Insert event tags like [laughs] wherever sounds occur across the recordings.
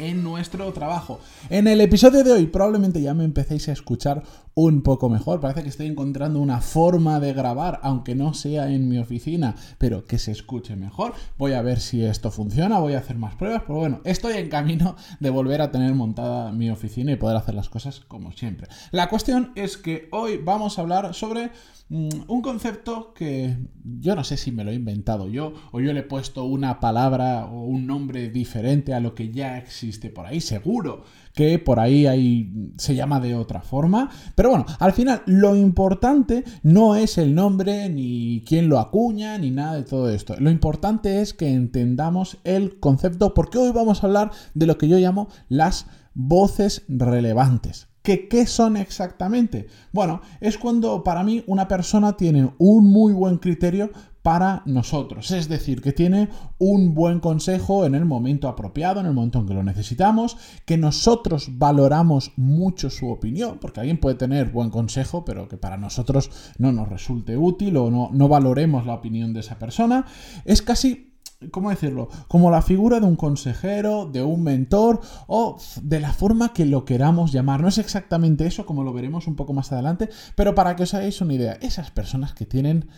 en nuestro trabajo. En el episodio de hoy probablemente ya me empecéis a escuchar un poco mejor. Parece que estoy encontrando una forma de grabar, aunque no sea en mi oficina, pero que se escuche mejor. Voy a ver si esto funciona, voy a hacer más pruebas, pero bueno, estoy en camino de volver a tener montada mi oficina y poder hacer las cosas como siempre. La cuestión es que hoy vamos a hablar sobre mm, un concepto que yo no sé si me lo he inventado yo o yo le he puesto una palabra o un nombre diferente a lo que ya existe por ahí, seguro que por ahí hay, se llama de otra forma. Pero bueno, al final lo importante no es el nombre, ni quién lo acuña, ni nada de todo esto. Lo importante es que entendamos el concepto, porque hoy vamos a hablar de lo que yo llamo las voces relevantes. ¿Qué, ¿Qué son exactamente? Bueno, es cuando para mí una persona tiene un muy buen criterio para nosotros. Es decir, que tiene un buen consejo en el momento apropiado, en el momento en que lo necesitamos, que nosotros valoramos mucho su opinión, porque alguien puede tener buen consejo, pero que para nosotros no nos resulte útil o no, no valoremos la opinión de esa persona. Es casi ¿cómo decirlo? Como la figura de un consejero, de un mentor o de la forma que lo queramos llamar. No es exactamente eso, como lo veremos un poco más adelante, pero para que os hagáis una idea, esas personas que tienen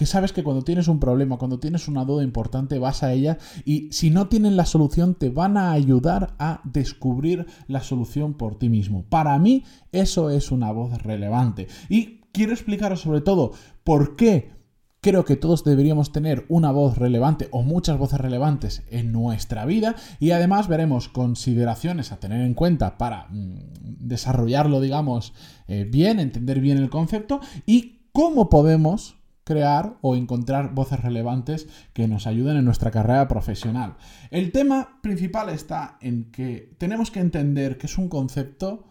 que sabes que cuando tienes un problema, cuando tienes una duda importante, vas a ella y si no tienen la solución, te van a ayudar a descubrir la solución por ti mismo. Para mí, eso es una voz relevante. Y quiero explicaros sobre todo por qué Creo que todos deberíamos tener una voz relevante o muchas voces relevantes en nuestra vida y además veremos consideraciones a tener en cuenta para mm, desarrollarlo, digamos, eh, bien, entender bien el concepto y cómo podemos crear o encontrar voces relevantes que nos ayuden en nuestra carrera profesional. El tema principal está en que tenemos que entender que es un concepto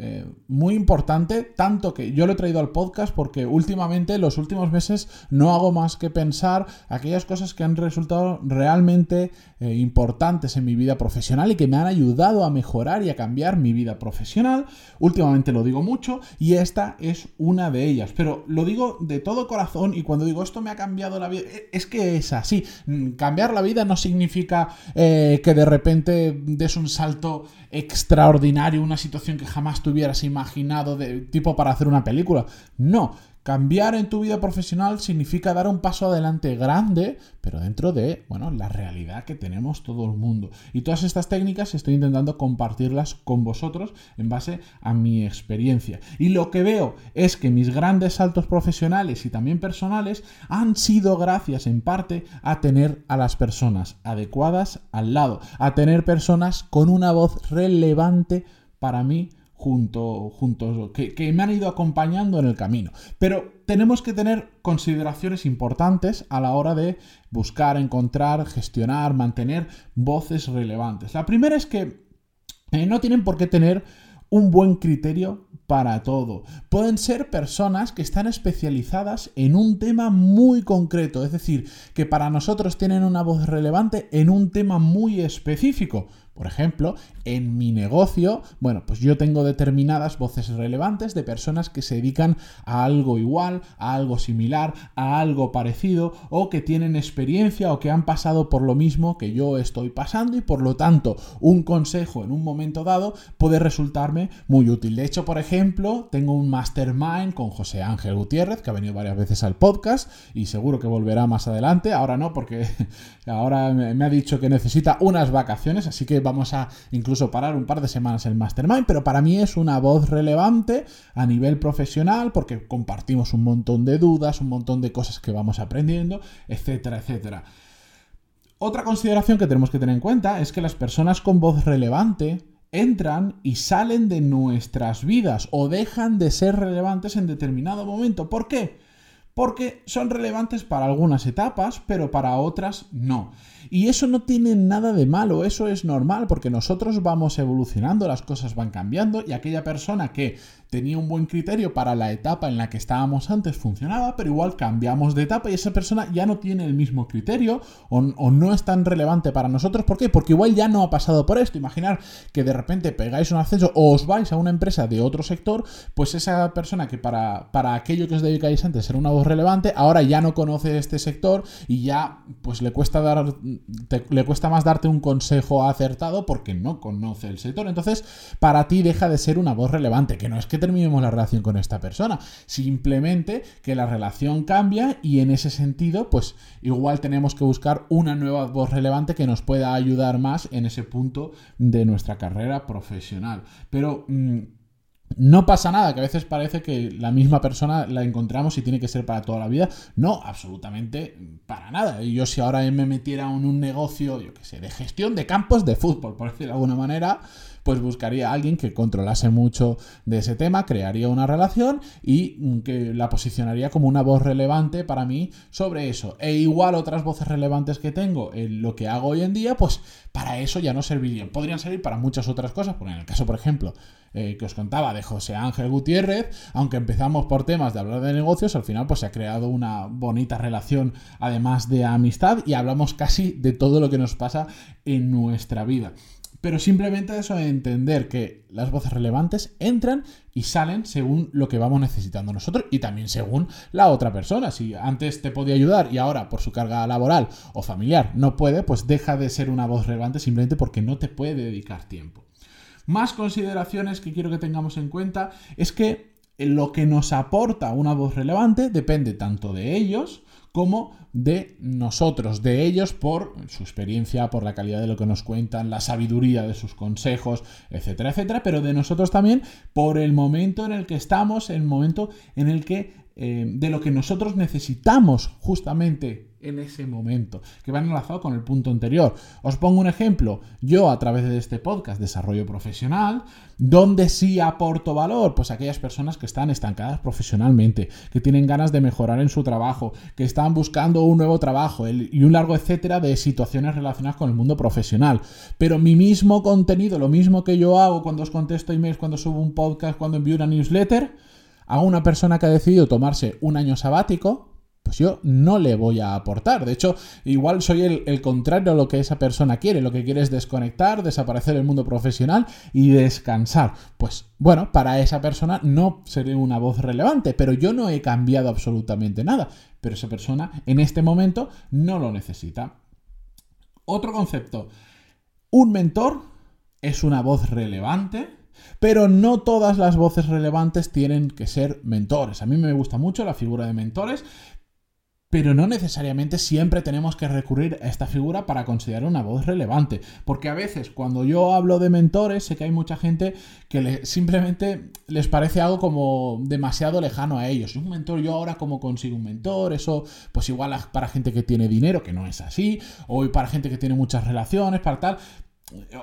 eh, muy importante, tanto que yo lo he traído al podcast porque últimamente, los últimos meses, no hago más que pensar aquellas cosas que han resultado realmente eh, importantes en mi vida profesional y que me han ayudado a mejorar y a cambiar mi vida profesional. Últimamente lo digo mucho y esta es una de ellas, pero lo digo de todo corazón y cuando digo esto me ha cambiado la vida, e, es que es así. Mm, cambiar la vida no significa eh, que de repente des un salto extraordinario, una situación que jamás hubieras imaginado de tipo para hacer una película. No, Cambiar en tu vida profesional significa dar un paso adelante grande, pero dentro de, bueno, la realidad que tenemos todo el mundo. Y todas estas técnicas estoy intentando compartirlas con vosotros en base a mi experiencia. Y lo que veo es que mis grandes saltos profesionales y también personales han sido gracias en parte a tener a las personas adecuadas al lado, a tener personas con una voz relevante para mí junto, juntos, que, que, me han ido acompañando en el camino. Pero tenemos que tener consideraciones importantes a la hora de buscar, encontrar, gestionar, mantener voces relevantes. La primera es que eh, no tienen por qué tener un buen criterio para todo. Pueden ser personas que están especializadas en un tema muy concreto, es decir, que para nosotros tienen una voz relevante en un tema muy específico. Por ejemplo, en mi negocio, bueno, pues yo tengo determinadas voces relevantes de personas que se dedican a algo igual, a algo similar, a algo parecido, o que tienen experiencia o que han pasado por lo mismo que yo estoy pasando y por lo tanto un consejo en un momento dado puede resultarme muy útil. De hecho, por ejemplo, tengo un mastermind con José Ángel Gutiérrez, que ha venido varias veces al podcast y seguro que volverá más adelante. Ahora no, porque [laughs] ahora me ha dicho que necesita unas vacaciones, así que vamos a incluso parar un par de semanas el mastermind, pero para mí es una voz relevante a nivel profesional porque compartimos un montón de dudas, un montón de cosas que vamos aprendiendo, etcétera, etcétera. Otra consideración que tenemos que tener en cuenta es que las personas con voz relevante entran y salen de nuestras vidas o dejan de ser relevantes en determinado momento. ¿Por qué? Porque son relevantes para algunas etapas, pero para otras no. Y eso no tiene nada de malo, eso es normal, porque nosotros vamos evolucionando, las cosas van cambiando y aquella persona que tenía un buen criterio para la etapa en la que estábamos antes funcionaba, pero igual cambiamos de etapa y esa persona ya no tiene el mismo criterio o, no es tan relevante para nosotros. ¿Por qué? Porque igual ya no ha pasado por esto. Imaginar que de repente pegáis un ascenso o os vais a una empresa de otro sector, pues esa persona que para, para aquello que os dedicáis antes era una voz relevante, ahora ya no conoce este sector y ya pues le cuesta dar le cuesta más darte un consejo acertado porque no conoce el sector. Entonces, para ti deja de ser una voz relevante, que no es que terminemos la relación con esta persona, simplemente que la relación cambia y en ese sentido, pues igual tenemos que buscar una nueva voz relevante que nos pueda ayudar más en ese punto de nuestra carrera profesional. Pero... Mm, no pasa nada, que a veces parece que la misma persona la encontramos y tiene que ser para toda la vida. No, absolutamente para nada. Y yo si ahora me metiera en un negocio, yo qué sé, de gestión de campos de fútbol, por decirlo de alguna manera, pues buscaría a alguien que controlase mucho de ese tema, crearía una relación y que la posicionaría como una voz relevante para mí sobre eso. E igual otras voces relevantes que tengo en lo que hago hoy en día, pues para eso ya no servirían. Podrían servir para muchas otras cosas, porque en el caso, por ejemplo, eh, que os contaba de José Ángel Gutiérrez, aunque empezamos por temas de hablar de negocios, al final pues se ha creado una bonita relación además de amistad y hablamos casi de todo lo que nos pasa en nuestra vida. Pero simplemente eso de entender que las voces relevantes entran y salen según lo que vamos necesitando nosotros y también según la otra persona. Si antes te podía ayudar y ahora por su carga laboral o familiar no puede, pues deja de ser una voz relevante simplemente porque no te puede dedicar tiempo. Más consideraciones que quiero que tengamos en cuenta es que lo que nos aporta una voz relevante depende tanto de ellos como de nosotros, de ellos por su experiencia, por la calidad de lo que nos cuentan, la sabiduría de sus consejos, etcétera, etcétera, pero de nosotros también por el momento en el que estamos, el momento en el que eh, de lo que nosotros necesitamos justamente en ese momento, que va enlazado con el punto anterior. Os pongo un ejemplo, yo a través de este podcast Desarrollo Profesional, donde sí aporto valor? Pues aquellas personas que están estancadas profesionalmente, que tienen ganas de mejorar en su trabajo, que están buscando un nuevo trabajo y un largo etcétera de situaciones relacionadas con el mundo profesional. Pero mi mismo contenido, lo mismo que yo hago cuando os contesto emails, cuando subo un podcast, cuando envío una newsletter, a una persona que ha decidido tomarse un año sabático, pues yo no le voy a aportar. De hecho, igual soy el, contrario a lo que esa persona quiere. Lo que quiere es desconectar, desaparecer del mundo profesional y descansar. Pues bueno, para esa persona no seré una voz relevante, pero yo no he cambiado absolutamente nada. Pero esa persona en este momento no lo necesita. Otro concepto. Un mentor es una voz relevante pero no todas las voces relevantes tienen que ser mentores. A mí me gusta mucho la figura de mentores, pero no necesariamente siempre tenemos que recurrir a esta figura para considerar una voz relevante. Porque a veces cuando yo hablo de mentores, sé que hay mucha gente que simplemente les parece algo como demasiado lejano a ellos. Un mentor, yo ahora cómo consigo un mentor, eso pues igual para gente que tiene dinero, que no es así, o para gente que tiene muchas relaciones, para tal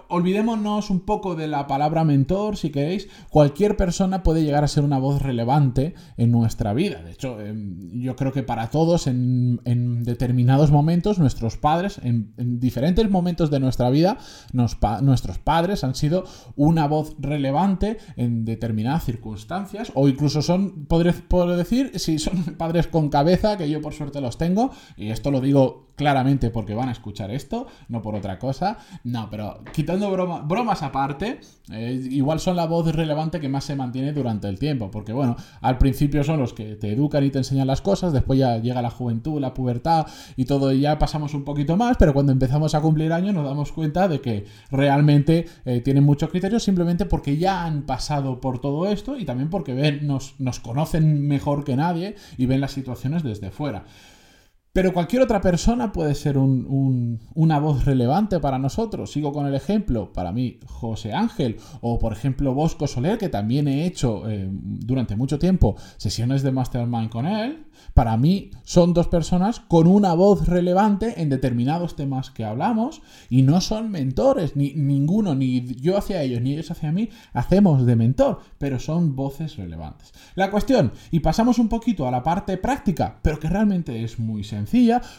olvidémonos un poco de la palabra mentor, si queréis. Cualquier persona puede llegar a ser una voz relevante en nuestra vida. De hecho, em, yo creo que para todos, en, determinados momentos, nuestros padres, en, diferentes momentos de nuestra vida, nuestros padres han sido una voz relevante en determinadas circunstancias, o incluso son, podré, decir, si son padres con cabeza, que yo por suerte los tengo, y esto lo digo claramente porque van a escuchar esto, no por otra cosa. No, pero quitando bromas aparte, eh, igual son la voz relevante que más se mantiene durante el tiempo, porque bueno, al principio son los que te educan y te enseñan las cosas, después ya llega la juventud, la pubertad y todo, y ya pasamos un poquito más, pero cuando empezamos a cumplir años nos damos cuenta de que realmente eh, tienen muchos criterios simplemente porque ya han pasado por todo esto y también porque ven, nos, nos conocen mejor que nadie y ven las situaciones desde fuera. Pero cualquier otra persona puede ser una voz relevante para nosotros. Sigo con el ejemplo, para mí, José Ángel, o por ejemplo Bosco Soler, que también he hecho eh, durante mucho tiempo sesiones de Mastermind con él. Para mí son dos personas con una voz relevante en determinados temas que hablamos y no son mentores, ni ninguno, ni yo hacia ellos, ni ellos hacia mí, hacemos de mentor, pero son voces relevantes. La cuestión, y pasamos un poquito a la parte práctica, pero que realmente es muy sencilla,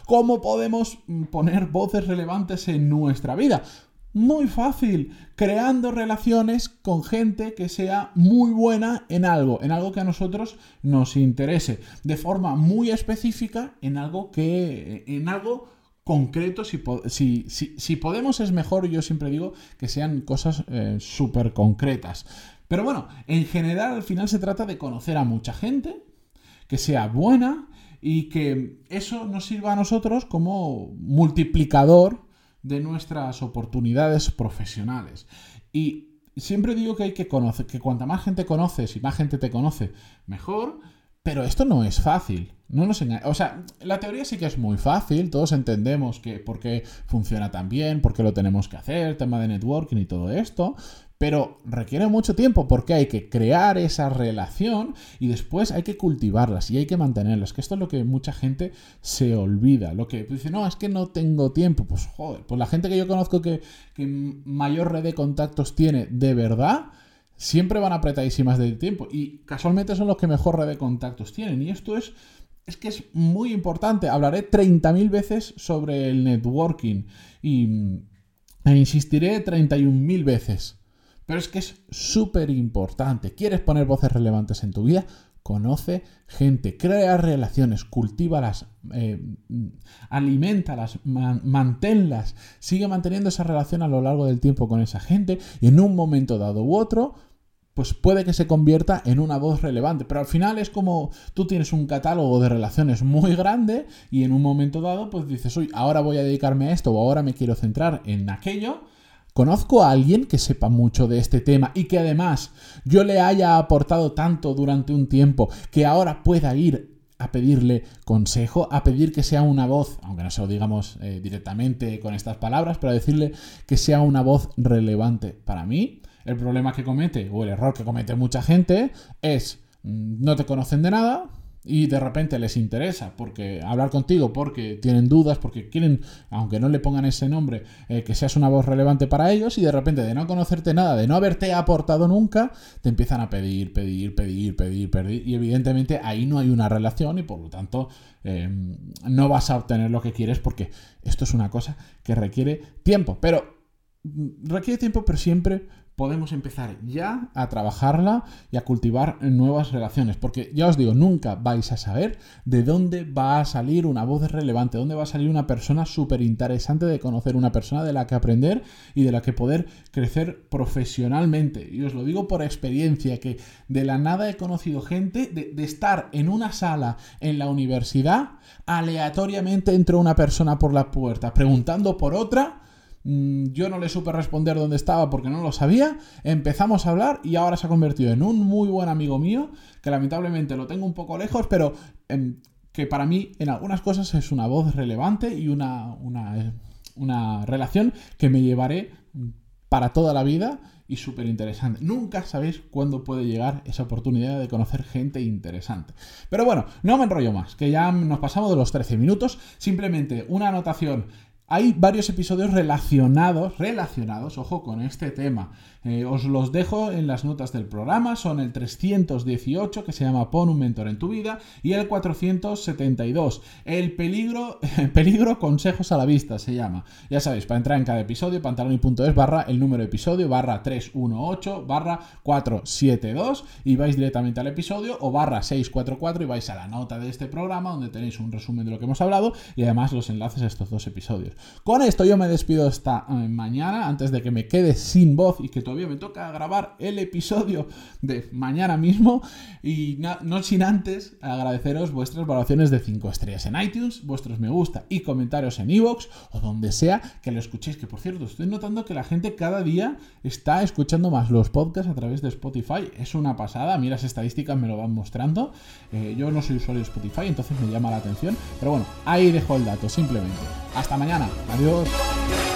¿cómo podemos poner voces relevantes en nuestra vida? Muy fácil, creando relaciones con gente que sea muy buena en algo, en algo que a nosotros nos interese, de forma muy específica, en algo que, en algo concreto, si, si, podemos es mejor, yo siempre digo que sean cosas eh, súper concretas. Pero bueno, en general al final se trata de conocer a mucha gente, que sea buena y que eso nos sirva a nosotros como multiplicador de nuestras oportunidades profesionales. Y siempre digo que hay que conocer, que cuanta más gente conoces y más gente te conoce, mejor. Pero esto no es fácil. No nos O sea, la teoría sí que es muy fácil. Todos entendemos que por qué funciona tan bien, por qué lo tenemos que hacer, tema de networking y todo esto pero requiere mucho tiempo porque hay que crear esa relación y después hay que cultivarlas y hay que mantenerlas, que esto es lo que mucha gente se olvida, lo que dice, no, es que no tengo tiempo, pues joder, pues la gente que yo conozco que, mayor red de contactos tiene de verdad, siempre van apretadísimas de tiempo y casualmente son los que mejor red de contactos tienen y esto es es que es muy importante. Hablaré 30.000 veces sobre el networking y e insistiré 31.000 veces. Pero es que es súper importante. ¿Quieres poner voces relevantes en tu vida? Conoce gente, crea relaciones, cultívalas, eh, alimentalas, manténlas, sigue manteniendo esa relación a lo largo del tiempo con esa gente y en un momento dado u otro, pues puede que se convierta en una voz relevante. Pero al final es como tú tienes un catálogo de relaciones muy grande y en un momento dado, pues dices, uy, ahora voy a dedicarme a esto o ahora me quiero centrar en aquello ¿Conozco a alguien que sepa mucho de este tema y que además yo le haya aportado tanto durante un tiempo que ahora pueda ir a pedirle consejo, a pedir que sea una voz, aunque no se lo digamos eh, directamente con estas palabras, pero a decirle que sea una voz relevante para mí? El problema que comete, o el error que comete mucha gente, es mm, no te conocen de nada, y de repente les interesa porque hablar contigo porque tienen dudas, porque quieren, aunque no le pongan ese nombre, eh, que seas una voz relevante para ellos y de repente de no conocerte nada, de no haberte aportado nunca, te empiezan a pedir, pedir, pedir, pedir, pedir y evidentemente ahí no hay una relación y por lo tanto em, no vas a obtener lo que quieres porque esto es una cosa que requiere tiempo, pero mm, requiere tiempo pero siempre podemos empezar ya a trabajarla y a cultivar nuevas relaciones. Porque ya os digo, nunca vais a saber de dónde va a salir una voz relevante, dónde va a salir una persona súper interesante de conocer, una persona de la que aprender y de la que poder crecer profesionalmente. Y os lo digo por experiencia, que de la nada he conocido gente de, de estar en una sala en la universidad, aleatoriamente entró una persona por la puerta preguntando por otra yo no le supe responder dónde estaba porque no lo sabía. Empezamos a hablar y ahora se ha convertido en un muy buen amigo mío, que lamentablemente lo tengo un poco lejos, pero em, que para mí en algunas cosas es una voz relevante y una, una, una relación que me llevaré para toda la vida y súper interesante. Nunca sabéis cuándo puede llegar esa oportunidad de conocer gente interesante. Pero bueno, no me enrollo más, que ya nos pasamos de los 13 minutos. Simplemente una anotación hay varios episodios relacionados, relacionados, ojo, con este tema. Eh, os los dejo en las notas del programa, son el 318 que se llama Pon un mentor en tu vida y el 472, el peligro, [laughs] peligro consejos a la vista se llama. Ya sabéis, para entrar en cada episodio, pantaloni.es barra el número de episodio, barra 318, barra 472 y vais directamente al episodio o barra 644 y vais a la nota de este programa donde tenéis un resumen de lo que hemos hablado y además los enlaces a estos dos episodios. Con esto yo me despido esta eh, mañana, antes de que me quede sin voz y que todavía me toca grabar el episodio de mañana mismo. Y no sin antes agradeceros vuestras valoraciones de 5 estrellas en iTunes, vuestros me gusta y comentarios en iVoox o donde sea que lo escuchéis. Que por cierto, estoy notando que la gente cada día está escuchando más los podcasts a través de Spotify. Es una pasada, mira las estadísticas me lo van mostrando. Eh, yo no soy usuario de Spotify, entonces me llama la atención. Pero bueno, ahí dejo el dato, simplemente. Hasta mañana. Adiós.